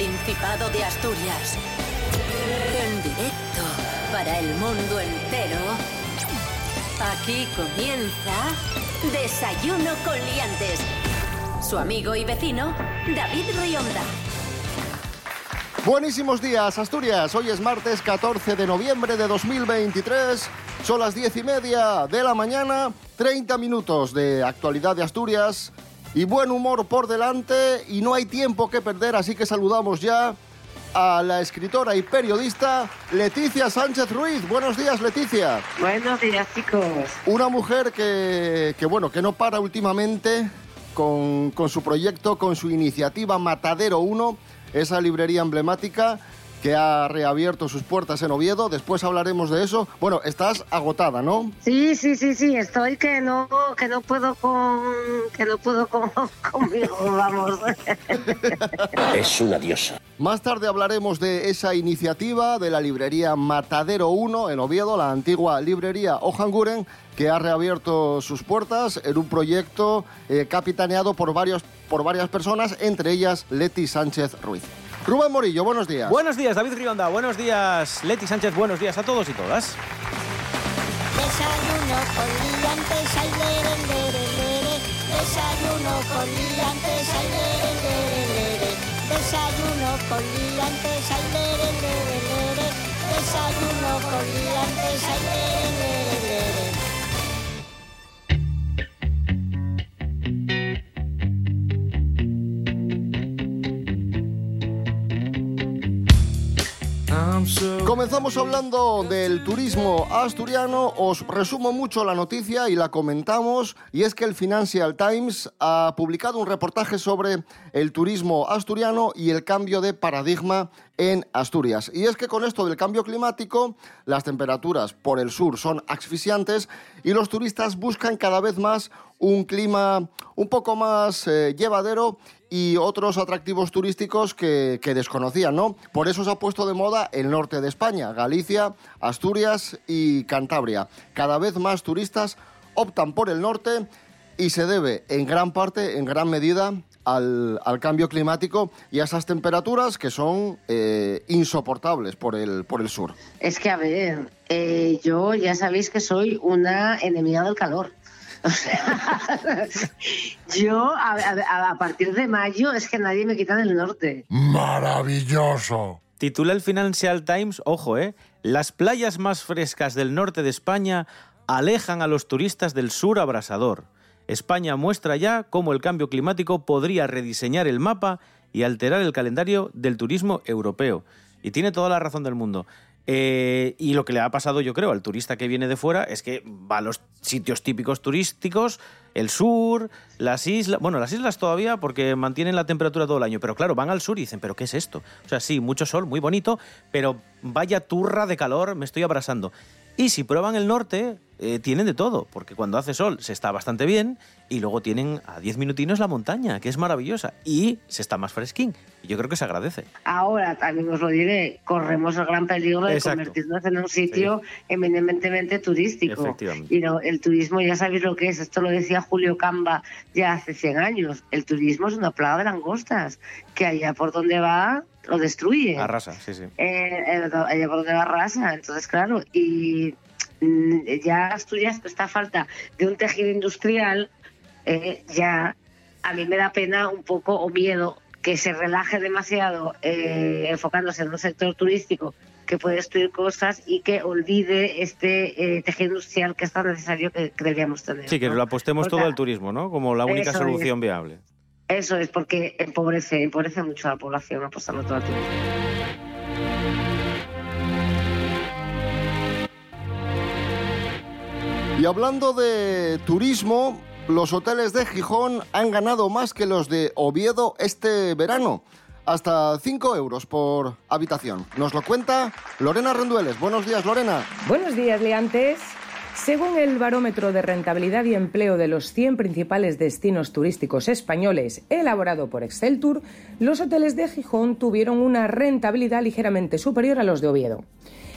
Principado de Asturias. En directo para el mundo entero. Aquí comienza Desayuno con Liantes. Su amigo y vecino, David Rionda. Buenísimos días, Asturias. Hoy es martes 14 de noviembre de 2023. Son las diez y media de la mañana. 30 minutos de actualidad de Asturias y buen humor por delante. Y no hay tiempo que perder, así que saludamos ya a la escritora y periodista Leticia Sánchez Ruiz. Buenos días, Leticia. Buenos días, chicos. Una mujer que, que bueno, que no para últimamente con, con su proyecto, con su iniciativa Matadero 1, esa librería emblemática que ha reabierto sus puertas en Oviedo. Después hablaremos de eso. Bueno, estás agotada, ¿no? Sí, sí, sí, sí. Estoy que no, que no puedo con, que no puedo con, conmigo, vamos. Es una diosa. Más tarde hablaremos de esa iniciativa de la librería Matadero 1 en Oviedo, la antigua librería Ojanguren, que ha reabierto sus puertas en un proyecto eh, capitaneado por, varios, por varias personas, entre ellas Leti Sánchez Ruiz. Rubén Morillo, buenos días. Buenos días, David Rionda. Buenos días, Leti Sánchez. Buenos días a todos y todas. Desayuno con liantes, ay, lere, lere, lere. Desayuno con liantes, ay, lere, lere, Comenzamos hablando del turismo asturiano. Os resumo mucho la noticia y la comentamos. Y es que el Financial Times ha publicado un reportaje sobre el turismo asturiano y el cambio de paradigma en Asturias. Y es que con esto del cambio climático, las temperaturas por el sur son asfixiantes y los turistas buscan cada vez más un clima un poco más eh, llevadero y otros atractivos turísticos que, que desconocían, ¿no? Por eso se ha puesto de moda el norte de España, Galicia, Asturias y Cantabria. Cada vez más turistas optan por el norte y se debe en gran parte, en gran medida, al, cambio climático y a esas temperaturas que son eh, insoportables por el, por el sur. Es que, a ver, eh, yo ya sabéis que soy una enemiga del calor. O sea, yo a, a- a partir de mayo es que nadie me quita del norte. Maravilloso. Titula el Financial Times, ojo, ¿eh? Las playas más frescas del norte de España alejan a los turistas del sur abrasador. España muestra ya cómo el cambio climático podría rediseñar el mapa y alterar el calendario del turismo europeo. Y tiene toda la razón del mundo. Eh, y lo que le ha pasado, yo creo, al turista que viene de fuera es que va a los sitios típicos turísticos, el sur, las islas. Bueno, las islas todavía porque mantienen la temperatura todo el año, pero claro, van al sur y dicen, ¿pero qué es esto? O sea, sí, mucho sol, muy bonito, pero vaya turra de calor, me estoy abrasando. Y si prueban el norte, eh, tienen de todo, porque cuando hace sol se está bastante bien y luego tienen a 10 minutinos la montaña, que es maravillosa, y se está más fresquín. Y yo creo que se agradece. Ahora, también os lo diré, corremos el gran peligro de Exacto. convertirnos en un sitio eminentemente turístico. Efectivamente. Y no, el turismo, ya sabéis lo que es, esto lo decía Julio Camba ya hace 100 años, el turismo es una plaga de langostas, que allá por donde va lo destruye. Arrasa, sí, sí. Eh, eh, allá por donde va arrasa. Entonces, claro, y mm, ya Asturias, esta falta de un tejido industrial, eh, ya a mí me da pena un poco o miedo que se relaje demasiado eh, enfocándose en un sector turístico que puede destruir cosas y que olvide este eh, tejido industrial que es tan necesario que, que deberíamos tener. Sí, que ¿no? lo apostemos Porque todo al turismo, ¿no? Como la única solución es. viable. Eso es porque empobrece, empobrece mucho a la población apostando todo al turismo. Y hablando de turismo, los hoteles de Gijón han ganado más que los de Oviedo este verano. Hasta 5 euros por habitación. Nos lo cuenta Lorena Rendueles. Buenos días, Lorena. Buenos días, Leantes. Según el barómetro de rentabilidad y empleo de los 100 principales destinos turísticos españoles elaborado por Exceltur, los hoteles de Gijón tuvieron una rentabilidad ligeramente superior a los de Oviedo.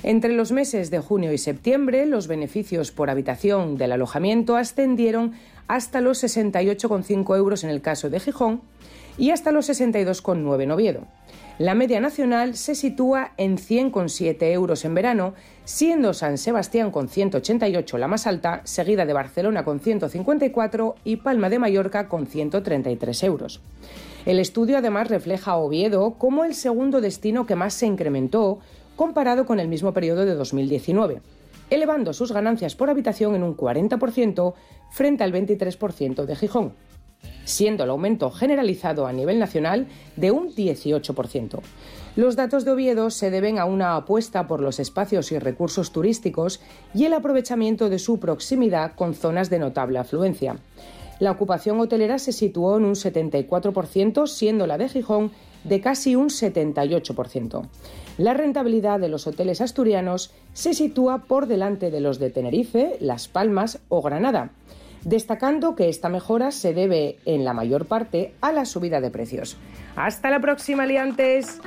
Entre los meses de junio y septiembre, los beneficios por habitación del alojamiento ascendieron hasta los 68,5 euros en el caso de Gijón y hasta los 62,9 en Oviedo. La media nacional se sitúa en 100,7 euros en verano, siendo San Sebastián con 188 la más alta, seguida de Barcelona con 154 y Palma de Mallorca con 133 euros. El estudio además refleja a Oviedo como el segundo destino que más se incrementó comparado con el mismo periodo de 2019, elevando sus ganancias por habitación en un 40% frente al 23% de Gijón siendo el aumento generalizado a nivel nacional de un 18%. Los datos de Oviedo se deben a una apuesta por los espacios y recursos turísticos y el aprovechamiento de su proximidad con zonas de notable afluencia. La ocupación hotelera se situó en un 74%, siendo la de Gijón de casi un 78%. La rentabilidad de los hoteles asturianos se sitúa por delante de los de Tenerife, Las Palmas o Granada destacando que esta mejora se debe en la mayor parte a la subida de precios. Hasta la próxima, liantes.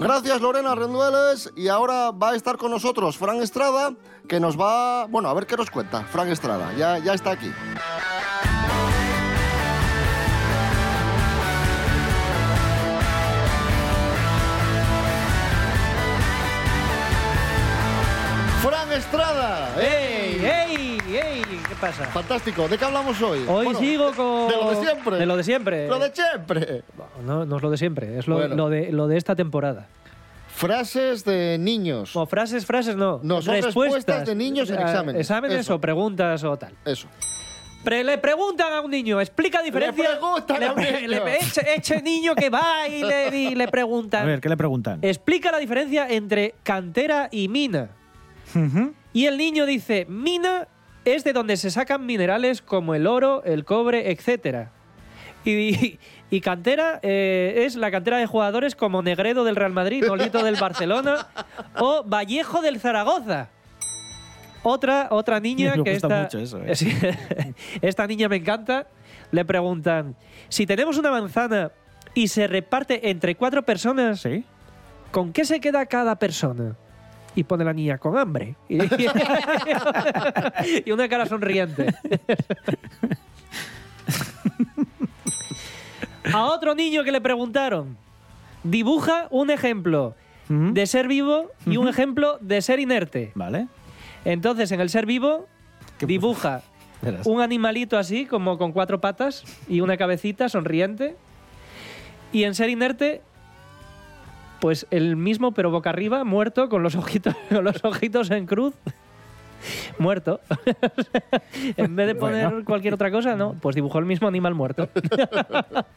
Gracias Lorena Rendueles y ahora va a estar con nosotros Fran Estrada que nos va, bueno, a ver qué nos cuenta. Fran Estrada, ya, ya está aquí. Pasa? Fantástico. ¿De qué hablamos hoy? Hoy Bueno, sigo con... De lo de siempre. De lo de siempre. Lo de siempre. No, no es lo de siempre, es lo, Bueno. lo de, lo de esta temporada. Frases de niños. No, frases, frases no. No, son respuestas de niños en Ah, exámenes. Exámenes Eso. o preguntas o tal. Eso. Pre- le preguntan a un niño, explica la diferencia. preguntan a un niño. le- eche, eche niño que va y le, y le preguntan. A ver, ¿qué le preguntan? Explica la diferencia entre cantera y mina. Y el niño dice, mina es de donde se sacan minerales como el oro, el cobre, etc. Y, y cantera eh, es la cantera de jugadores como Negredo del Real Madrid, Nolito del Barcelona o Vallejo del Zaragoza. Otra, otra niña Me que gusta esta, mucho eso, ¿eh? Esta niña me encanta. Le preguntan, si tenemos una manzana y se reparte entre cuatro personas, ¿Sí? ¿con qué se queda cada persona? Y pone la niña con hambre. Y, y una cara sonriente. A otro niño que le preguntaron, dibuja un ejemplo Ujú. de ser vivo y un ejemplo de ser inerte. Vale. Entonces, en el ser vivo, ¿Qué dibuja un animalito así, como con cuatro patas y una cabecita sonriente. Y en ser inerte, pues el mismo, pero boca arriba, muerto, con los ojitos, con los ojitos en cruz. Muerto. en vez de poner Bueno. cualquier otra cosa, no, pues dibujó el mismo animal muerto.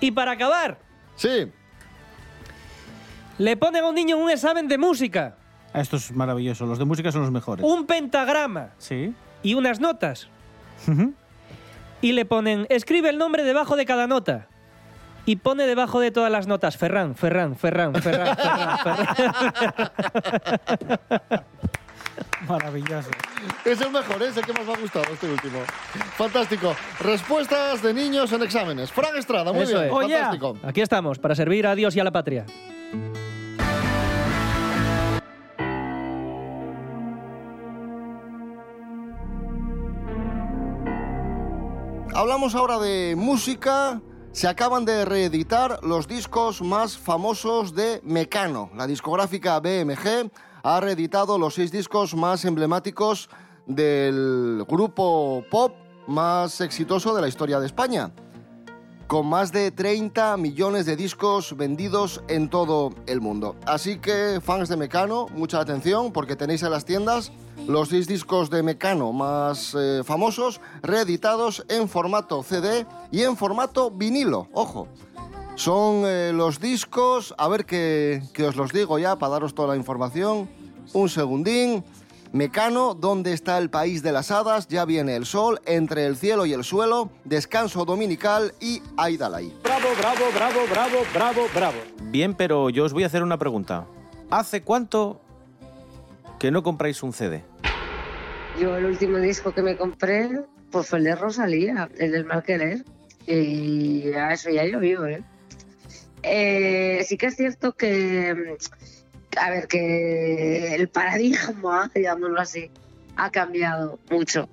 y para acabar, Sí. le ponen a un niño un examen de música, Ah, Esto es maravilloso. Los de música son los mejores. un pentagrama Sí. y unas notas. Y le ponen, escribe el nombre debajo de cada nota. Y pone debajo de todas las notas, Ferran, Ferran, Ferran, Ferran, Ferran, Ferran. Maravilloso. Es el mejor, es el que más me ha gustado este último. Fantástico. Respuestas de niños en exámenes. Fran Estrada, muy Eso bien. es. Oh, yeah. Fantástico. Aquí estamos, para servir a Dios y a la patria. Hablamos ahora de música. Se acaban de reeditar los discos más famosos de Mecano. La discográfica BMG ha reeditado los seis discos más emblemáticos del grupo pop más exitoso de la historia de España. Con más de 30 millones de discos vendidos en todo el mundo. Así que, fans de Mecano, mucha atención porque tenéis en las tiendas los seis discos de Mecano más eh, famosos reeditados en formato CD y en formato vinilo. Ojo, son eh, los discos, a ver que, que os los digo ya para daros toda la información. Un segundín. Mecano, ¿dónde está el país de las hadas? Ya viene el sol, entre el cielo y el suelo, descanso dominical y Aidalay. Bravo, bravo, bravo, bravo, bravo, bravo. Bien, pero yo os voy a hacer una pregunta. ¿Hace cuánto que no compráis un CD? Yo el último disco que me compré pues fue el de Rosalía, el del mal querer. Y ya eso ya llovió, ¿eh? Eh, sí que es cierto que, a ver, que el paradigma, digámoslo así, ha cambiado mucho.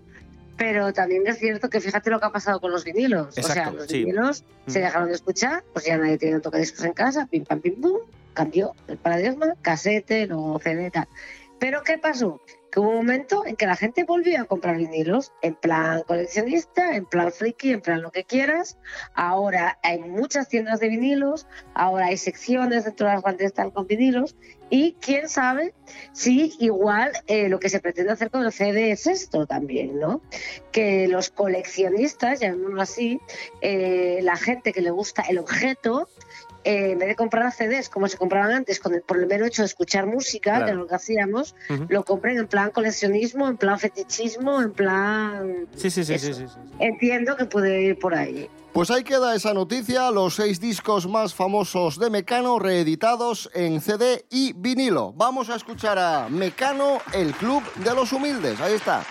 Pero también es cierto que fíjate lo que ha pasado con los vinilos. o sea, Exacto, los sí. vinilos se Mm. dejaron de escuchar, pues ya nadie tiene tocadiscos en casa, pim pam pim pum, cambió el paradigma, casete, luego CD, tal. Pero ¿qué pasó? Que hubo un momento en que la gente volvió a comprar vinilos, en plan coleccionista, en plan friki, en plan lo que quieras. Ahora hay muchas tiendas de vinilos, ahora hay secciones dentro de las grandes tal con vinilos y quién sabe si igual eh, lo que se pretende hacer con el CD es esto también, ¿no? Que los coleccionistas, llamémoslo así, eh, la gente que le gusta el objeto, eh, en vez de comprar CDs como se compraban antes, con el- por el mero hecho de escuchar música, Claro. que es lo que hacíamos, lo compren en plan coleccionismo, en plan fetichismo, en plan... Sí, sí, sí, sí, sí, sí. Entiendo que puede ir por ahí. Pues ahí queda esa noticia, los seis discos más famosos de Mecano reeditados en CD y vinilo. Vamos a escuchar a Mecano, el club de los humildes. Ahí está.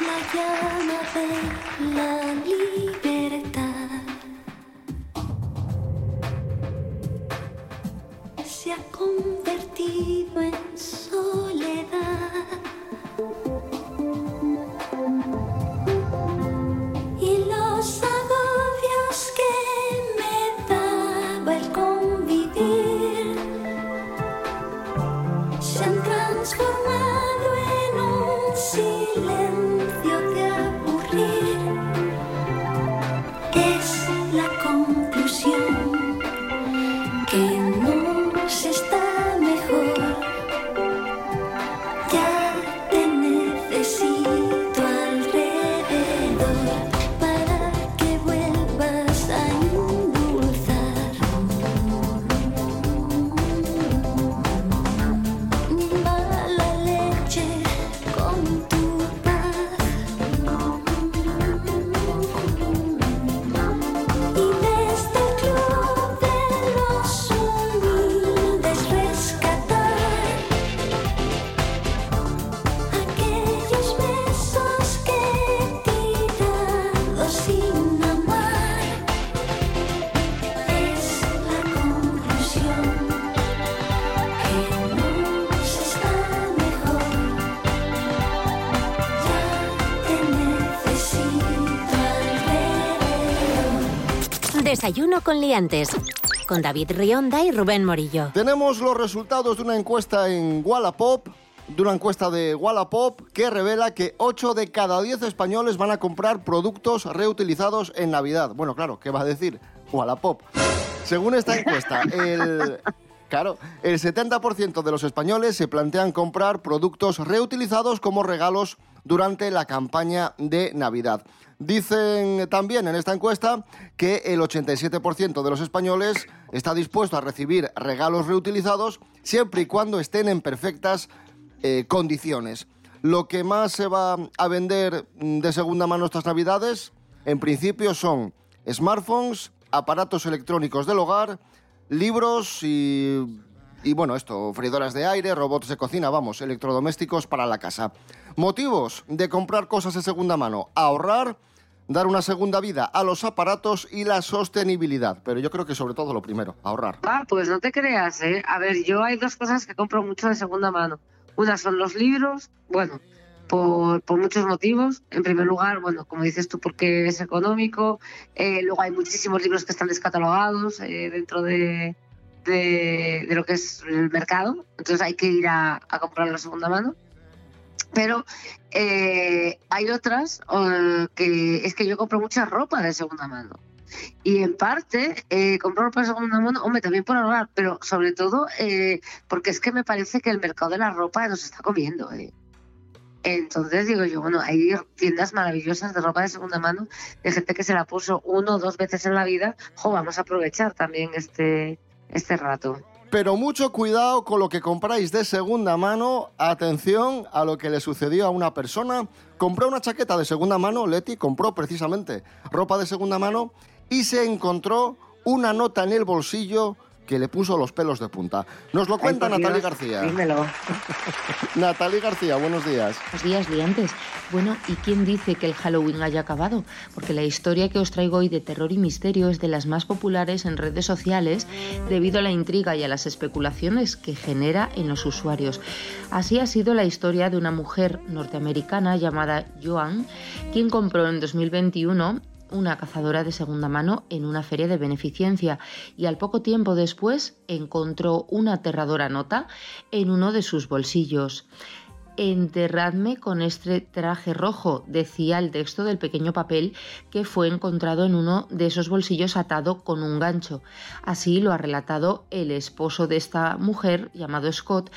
La llama de la 空。Con liantes. Con David Rionda y Rubén Morillo. Tenemos los resultados de una encuesta en Wallapop, de una encuesta de Wallapop que revela que 8 de cada 10 españoles van a comprar productos reutilizados en Navidad. Bueno, claro, ¿qué va a decir Wallapop? Según esta encuesta, el... Claro, el 70% de los españoles se plantean comprar productos reutilizados como regalos durante la campaña de Navidad. Dicen también en esta encuesta que el 87% de los españoles está dispuesto a recibir regalos reutilizados siempre y cuando estén en perfectas eh, condiciones. Lo que más se va a vender mm, de segunda mano estas navidades, en principio, son smartphones, aparatos electrónicos del hogar, libros y, y, bueno, esto, freidoras de aire, robots de cocina, vamos, electrodomésticos para la casa. Motivos de comprar cosas de segunda mano, ahorrar, dar una segunda vida a los aparatos y la sostenibilidad. Pero yo creo que sobre todo lo primero, ahorrar. Ah, pues no te creas, ¿eh? A ver, yo hay dos cosas que compro mucho de segunda mano. Una son los libros, bueno, por, muchos motivos. En primer lugar, bueno, como dices tú, porque es económico. Eh, luego hay muchísimos libros que están descatalogados eh, dentro de, lo que es el mercado. Entonces hay que ir a, a comprarlo de segunda mano. Pero eh, hay otras que es que yo compro mucha ropa de segunda mano. Y en parte, eh, compro ropa de segunda mano, hombre, también por ahorrar, pero sobre todo eh, porque es que me parece que el mercado de la ropa nos está comiendo. eh. Entonces digo yo, bueno, hay tiendas maravillosas de ropa de segunda mano, de gente que se la puso uno o dos veces en la vida. Jo, vamos a aprovechar también este, este rato. Pero mucho cuidado con lo que compráis de segunda mano. Atención a lo que le sucedió a una persona. Compró una chaqueta de segunda mano, Leti compró precisamente ropa de segunda mano y se encontró una nota en el bolsillo que le puso los pelos de punta. Nos lo cuenta Natalie García. Dímelo. Natalie García, buenos días. Buenos días, liantes. Bueno, ¿y quién dice que el Halloween haya acabado? Porque la historia que os traigo hoy de terror y misterio es de las más populares en redes sociales debido a la intriga y a las especulaciones que genera en los usuarios. Así ha sido la historia de una mujer norteamericana llamada Joan, quien compró en 2021 una cazadora de segunda mano en una feria de beneficencia y al poco tiempo después encontró una aterradora nota en uno de sus bolsillos. Enterradme con este traje rojo, decía el texto del pequeño papel que fue encontrado en uno de esos bolsillos atado con un gancho. Así lo ha relatado el esposo de esta mujer, llamado Scott,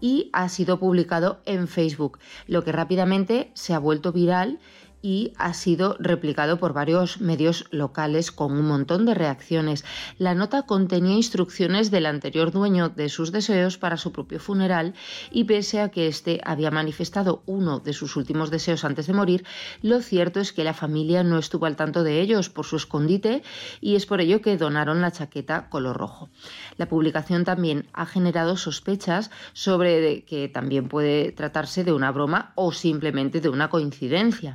y ha sido publicado en Facebook, lo que rápidamente se ha vuelto viral y ha sido replicado por varios medios locales con un montón de reacciones. La nota contenía instrucciones del anterior dueño de sus deseos para su propio funeral y pese a que éste había manifestado uno de sus últimos deseos antes de morir, lo cierto es que la familia no estuvo al tanto de ellos por su escondite y es por ello que donaron la chaqueta color rojo. La publicación también ha generado sospechas sobre que también puede tratarse de una broma o simplemente de una coincidencia.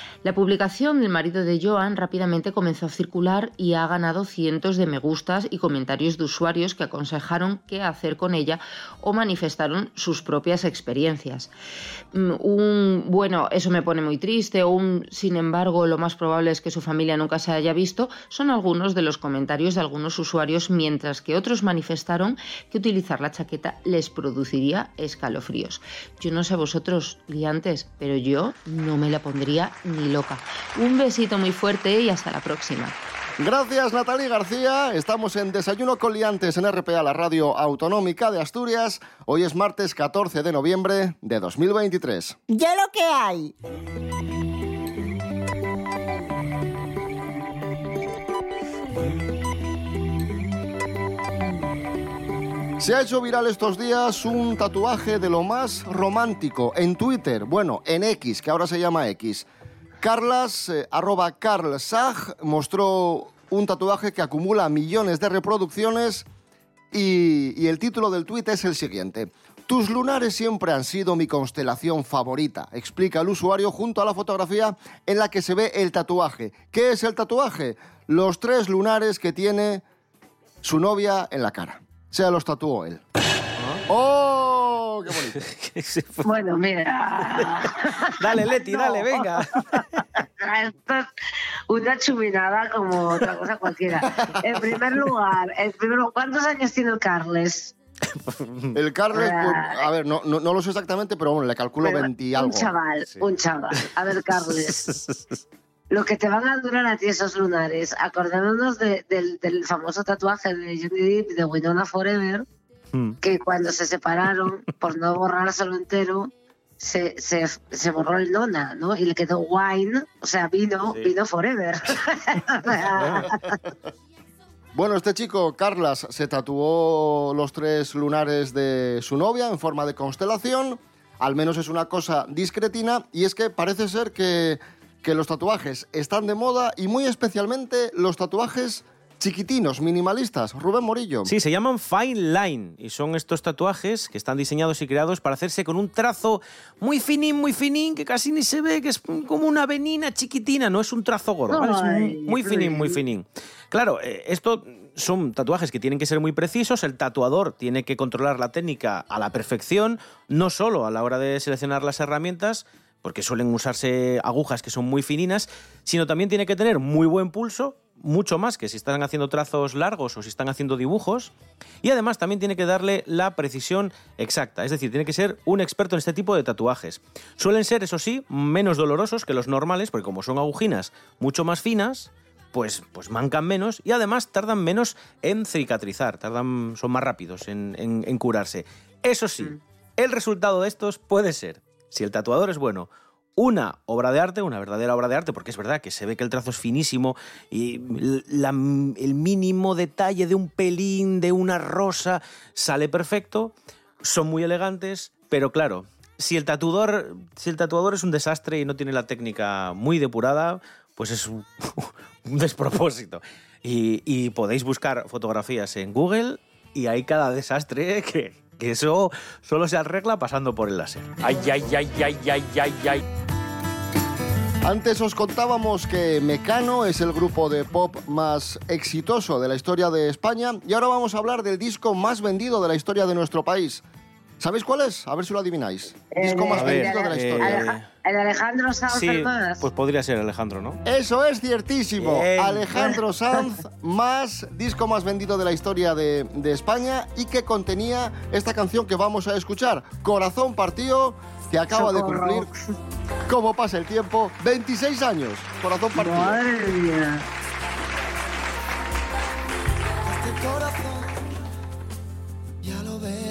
La publicación del marido de Joan rápidamente comenzó a circular y ha ganado cientos de me gustas y comentarios de usuarios que aconsejaron qué hacer con ella o manifestaron sus propias experiencias. Mm, Un bueno, eso me pone muy triste o un sin embargo, lo más probable es que su familia nunca se haya visto son algunos de los comentarios de algunos usuarios, mientras que otros manifestaron que utilizar la chaqueta les produciría escalofríos. Yo no sé vosotros, liantes, pero yo no me la pondría ni loca. Un besito muy fuerte y hasta la próxima. Gracias, Natalie García. Estamos en Desayuno con Liantes en RPA, la radio autonómica de Asturias. Hoy es martes 14 de noviembre de 2023. Ya lo que hay. Se ha hecho viral estos días un tatuaje de lo más romántico en Twitter, bueno, en X, que ahora se llama X. Carlas, eh, arroba Carl Sag, mostró un tatuaje que acumula millones de reproducciones y, y el título del tuit es el siguiente. Tus lunares siempre han sido mi constelación favorita, explica el usuario junto a la fotografía en la que se ve el tatuaje. ¿Qué es el tatuaje? Los tres lunares que tiene su novia en la cara. Se los tatuó él. ¡Oh! ¡Qué bonito! Bueno, mira. Dale, Leti, dale, venga. Esto es una chuminada como otra cosa cualquiera. En primer lugar, en primer lugar, ¿cuántos años tiene el Carles? El Carles, pues, a ver, no, no, no lo sé exactamente, pero bueno, le calculo Pero 20 y algo. Un chaval, un chaval. A ver, Carles. Lo que te van a durar a ti esos lunares, acordándonos de- del, del famoso tatuaje de Johnny Depp de Winona Forever, Hmm. que cuando se separaron, por no borrárselo entero, se, se, se borró el Nona, ¿no? Y le quedó wine, o sea, vino, vino forever. Bueno, este chico, Carlas, se tatuó los tres lunares de su novia en forma de constelación. Al menos es una cosa discretina. Y es que parece ser que, que los tatuajes están de moda y muy especialmente los tatuajes chiquitinos, minimalistas. Rubén Morillo. Sí, se llaman Fine Line y son estos tatuajes que están diseñados y creados para hacerse con un trazo muy finín, muy finín, que casi ni se ve, que es como una venina chiquitina, no es un trazo gordo, ¿vale? es muy, muy finín, muy finín. Claro, eh, esto son tatuajes que tienen que ser muy precisos, el tatuador tiene que controlar la técnica a la perfección, no solo a la hora de seleccionar las herramientas, porque suelen usarse agujas que son muy fininas, sino también tiene que tener muy buen pulso, mucho más que si están haciendo trazos largos o si están haciendo dibujos, y además también tiene que darle la precisión exacta, es decir, tiene que ser un experto en este tipo de tatuajes. Suelen ser, eso sí, menos dolorosos que los normales, porque como son agujinas mucho más finas, pues, pues mancan menos y además tardan menos en cicatrizar, tardan, son más rápidos en, en- en curarse. Eso sí, el resultado de estos puede ser, si el tatuador es bueno, una obra de arte, una verdadera obra de arte, porque es verdad que se ve que el trazo es finísimo y el mínimo detalle de un pelín, de una rosa, sale perfecto, son muy elegantes, pero claro, si el tatuador, si el tatuador es un desastre y no tiene la técnica muy depurada, pues es un, un despropósito. Y, y podéis buscar fotografías en Google y hay cada desastre que, que eso solo se arregla pasando por el láser. Ay, ay, ay, ay, ay, ay, ay. Antes os contábamos que Mecano es el grupo de pop más exitoso de la historia de España y ahora vamos a hablar del disco más vendido de la historia de nuestro país. ¿Sabéis cuál es? A ver si lo adivináis. Disco más vendido de la historia. El Alejandro Sanz Sí, Fernández. pues podría ser Alejandro, ¿no? Eso es ciertísimo. Bien. Alejandro Sanz, más disco más vendido de la historia de, de España y que contenía esta canción que vamos a escuchar, Corazón Partido, que acaba de cumplir, como pasa el tiempo, 26 años. Corazón Partido. Madre mía. Este corazón, ya lo ves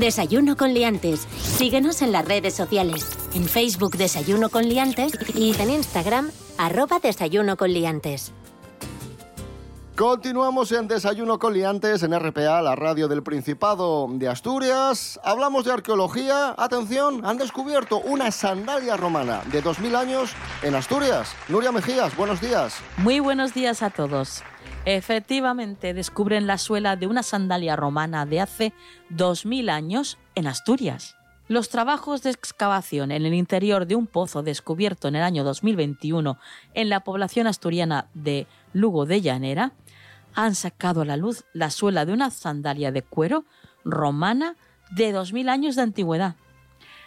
Desayuno con liantes. Síguenos en las redes sociales. En Facebook Desayuno con liantes y en Instagram arroba Desayuno con liantes. Continuamos en Desayuno con Liantes en RPA, la radio del Principado de Asturias. Hablamos de arqueología. Atención, han descubierto una sandalia romana de 2000 años en Asturias. Nuria Mejías, buenos días. Muy buenos días a todos. Efectivamente, descubren la suela de una sandalia romana de hace 2000 años en Asturias. Los trabajos de excavación en el interior de un pozo descubierto en el año 2021 en la población asturiana de Lugo de Llanera han sacado a la luz la suela de una sandalia de cuero romana de 2000 años de antigüedad.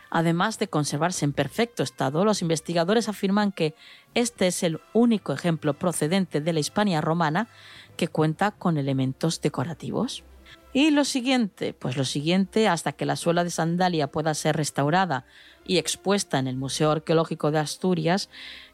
Además de conservarse en perfecto estado, los investigadores afirman que este es el único ejemplo procedente de la Hispania romana que cuenta con elementos decorativos. Y lo siguiente, pues lo siguiente, hasta que la suela de sandalia pueda ser restaurada y expuesta en el Museo Arqueológico de Asturias,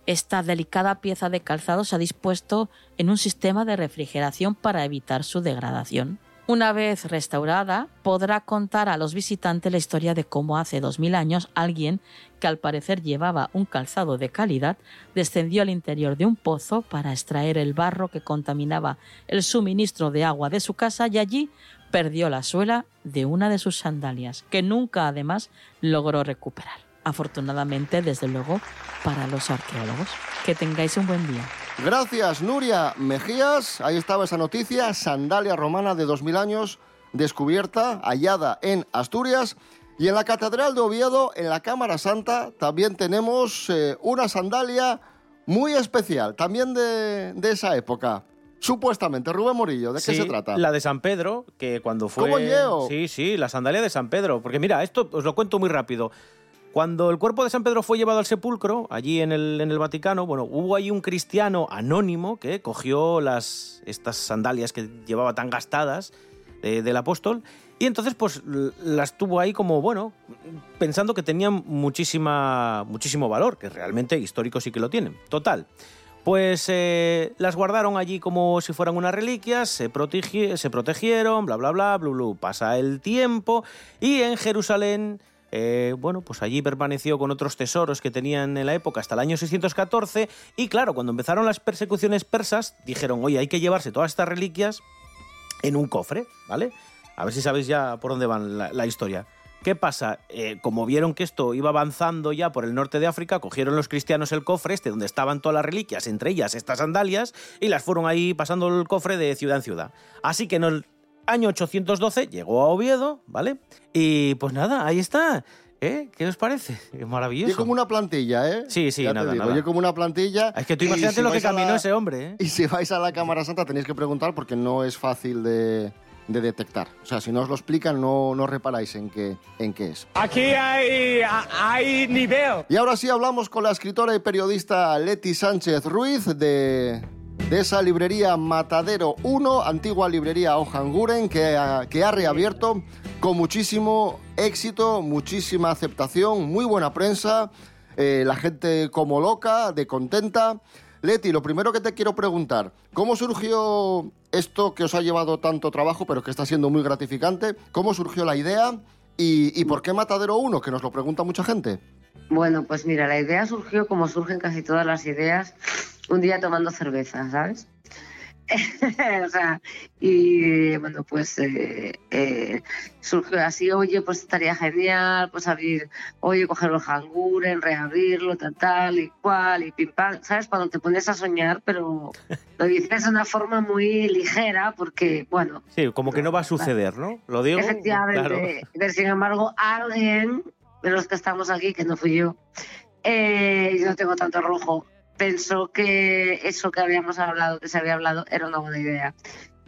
esta delicada pieza de calzado se ha dispuesto en un sistema de refrigeración para evitar su degradación. Una vez restaurada, podrá contar a los visitantes la historia de cómo hace 2000 años alguien, que al parecer llevaba un calzado de calidad, descendió al interior de un pozo para extraer el barro que contaminaba el suministro de agua de su casa y allí perdió la suela de una de sus sandalias, que nunca además logró recuperar. Afortunadamente, desde luego, para los arqueólogos. Que tengáis un buen día. Gracias, Nuria Mejías. Ahí estaba esa noticia, sandalia romana de 2000 años, descubierta, hallada en Asturias. Y en la Catedral de Oviedo, en la Cámara Santa, también tenemos eh, una sandalia muy especial, también de, de esa época. Supuestamente, Rubén Morillo, ¿de qué Sí, se trata? La de San Pedro, que cuando fue. ¿Cómo llevo? Sí, sí, la sandalia de San Pedro. Porque mira, esto os lo cuento muy rápido. Cuando el cuerpo de San Pedro fue llevado al sepulcro, allí en el, en el Vaticano, bueno, hubo ahí un cristiano anónimo que cogió las, estas sandalias que llevaba tan gastadas del apóstol y entonces pues las tuvo ahí como, bueno, pensando que tenían muchísima, muchísimo valor, que realmente histórico sí que lo tienen. Total. Pues eh, las guardaron allí como si fueran unas reliquias, se, protegi- se protegieron, bla, bla, bla, bla, bla. Pasa el tiempo y en Jerusalén eh, bueno, pues allí permaneció con otros tesoros que tenían en la época hasta el año 614 y claro, cuando empezaron las persecuciones persas, dijeron, oye, hay que llevarse todas estas reliquias en un cofre, ¿vale? A ver si sabéis ya por dónde va la, historia. ¿Qué pasa? Eh, como vieron que esto iba avanzando ya por el norte de África, cogieron los cristianos el cofre este donde estaban todas las reliquias, entre ellas estas sandalias, y las fueron ahí pasando el cofre de ciudad en ciudad. Así que el año 812 llegó a Oviedo, ¿vale? Y pues nada, ahí está. ¿Eh? ¿Qué os parece? Es maravilloso. Oye, como una plantilla, ¿eh? Sí, sí, Ya te nada, digo, nada. oye, como una plantilla. Es que tú imagínate si lo que caminó la- ese hombre, ¿eh? Y si vais a la Cámara Santa tenéis que preguntar porque no es fácil de, de detectar. O sea, si no os lo explican, no, no reparáis en qué, en qué es. Aquí hay, hay nivel. Y ahora sí hablamos con la escritora y periodista Leti Sánchez Ruiz de, de esa librería Matadero 1, antigua librería Ojanguren, que que ha reabierto con muchísimo éxito, muchísima aceptación, muy buena prensa, eh, la gente como loca, de contenta. Leti, lo primero que te quiero preguntar, ¿cómo surgió esto que os ha llevado tanto trabajo, pero que está siendo muy gratificante? ¿Cómo surgió la idea? ¿Y, y por qué Matadero 1? Que nos lo pregunta mucha gente. Bueno, pues mira, la idea surgió como surgen casi todas las ideas, un día tomando cerveza, ¿sabes? o sea, y bueno, pues eh, eh, surgió así, oye, pues estaría genial, pues abrir, oye, coger los hanguren, reabrirlo, tal, tal y cual, y pim pam, ¿sabes? Cuando te pones a soñar, pero lo dices de una forma muy ligera, porque, bueno, Sí, como que no va a suceder, ¿no? Lo digo. Efectivamente. Claro. Pero sin embargo, alguien de los que estamos aquí, que no fui yo, eh, yo no tengo tanto rojo, pensó que eso que habíamos hablado, que se había hablado, era una buena idea.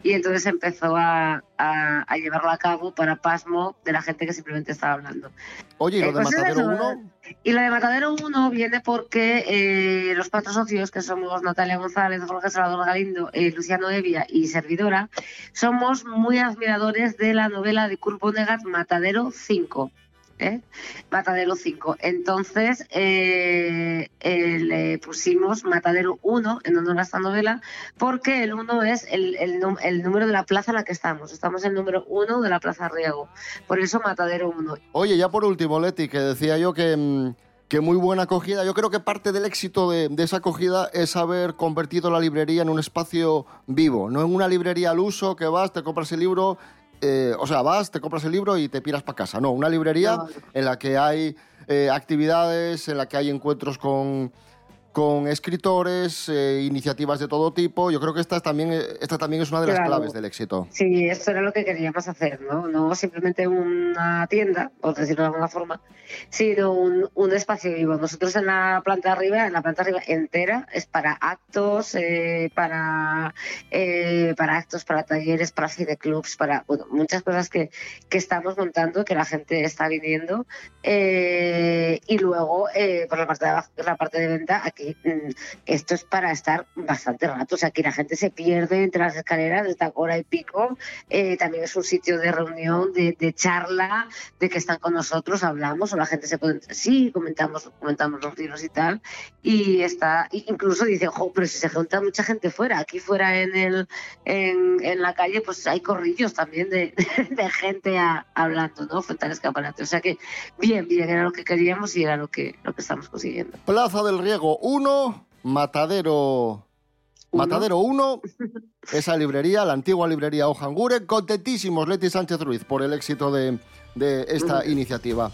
Y entonces empezó a, a- a llevarlo a cabo para pasmo de la gente que simplemente estaba hablando. Oye, ¿y lo Eh, de pues Matadero eso, 1? Y lo de Matadero 1 viene porque eh, los cuatro socios, que somos Natalia González, Jorge Salvador Galindo, eh, Luciano Evia y Servidora, somos muy admiradores de la novela de Kurt Vonnegut Matadero 5. ¿Eh? Matadero 5. Entonces eh, eh, le pusimos Matadero 1 en honor a esta novela porque el 1 es el, número de la plaza en la que estamos. Estamos en el número 1 de la Plaza Riego. Por eso Matadero 1. Oye, ya por último, Leti, que decía yo que, mm, que muy buena acogida. Yo creo que parte del éxito de esa acogida es haber convertido la librería en un espacio vivo, no en una librería al uso que vas, te compras el libro, eh, o sea, vas, te compras el libro y te piras para casa. No, una librería en la que hay eh, actividades, en la que hay encuentros con con escritores, eh, iniciativas de todo tipo. Yo creo que esta, es también, eh, esta también es una de las Claro. claves del éxito. Sí, esto era lo que queríamos hacer, ¿no? No simplemente una tienda, por decirlo de alguna forma, sino un, un espacio vivo. Nosotros en la planta de arriba, en la planta de arriba entera, es para actos, eh, para, eh, para actos, para talleres, para clubs, para bueno, muchas cosas que, que estamos montando, que la gente está viniendo. Eh, y luego, eh, por la parte de abajo, la parte de venta, aquí esto es para estar bastante rato. O sea, aquí la gente se pierde entre las escaleras de esta hora y pico. Eh, también es un sitio de reunión, de, de charla, de que están con nosotros, hablamos, o la gente se puede. Sí, comentamos, comentamos los libros y tal. Y está, incluso dice, jo, pero si se junta mucha gente fuera, aquí fuera en, el, en, en la calle, pues hay corrillos también de, de gente a- hablando, ¿no? Frente al escaparate. O sea que, bien, bien, era lo que queríamos y era lo que, lo que estamos consiguiendo. Plaza del Riego 1, Matadero Matadero 1, esa librería, la antigua librería Ojangure. Contentísimos, Leti Sánchez Ruiz, por el éxito de, de esta iniciativa.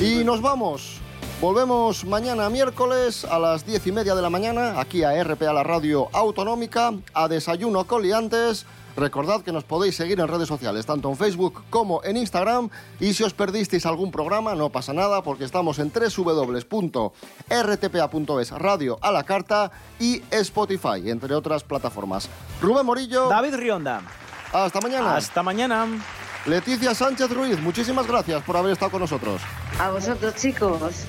Y nos vamos. Volvemos mañana miércoles a las diez y media de la mañana, aquí a RPA, la radio autonómica, a Desayuno Coliantes. Recordad que nos podéis seguir en redes sociales, tanto en Facebook como en Instagram. Y si os perdisteis algún programa, no pasa nada, porque estamos en www.rtpa.es, radio a la carta y Spotify, entre otras plataformas. Rubén Morillo. David Rionda. Hasta mañana. Hasta mañana. Leticia Sánchez Ruiz, muchísimas gracias por haber estado con nosotros. A vosotros, chicos.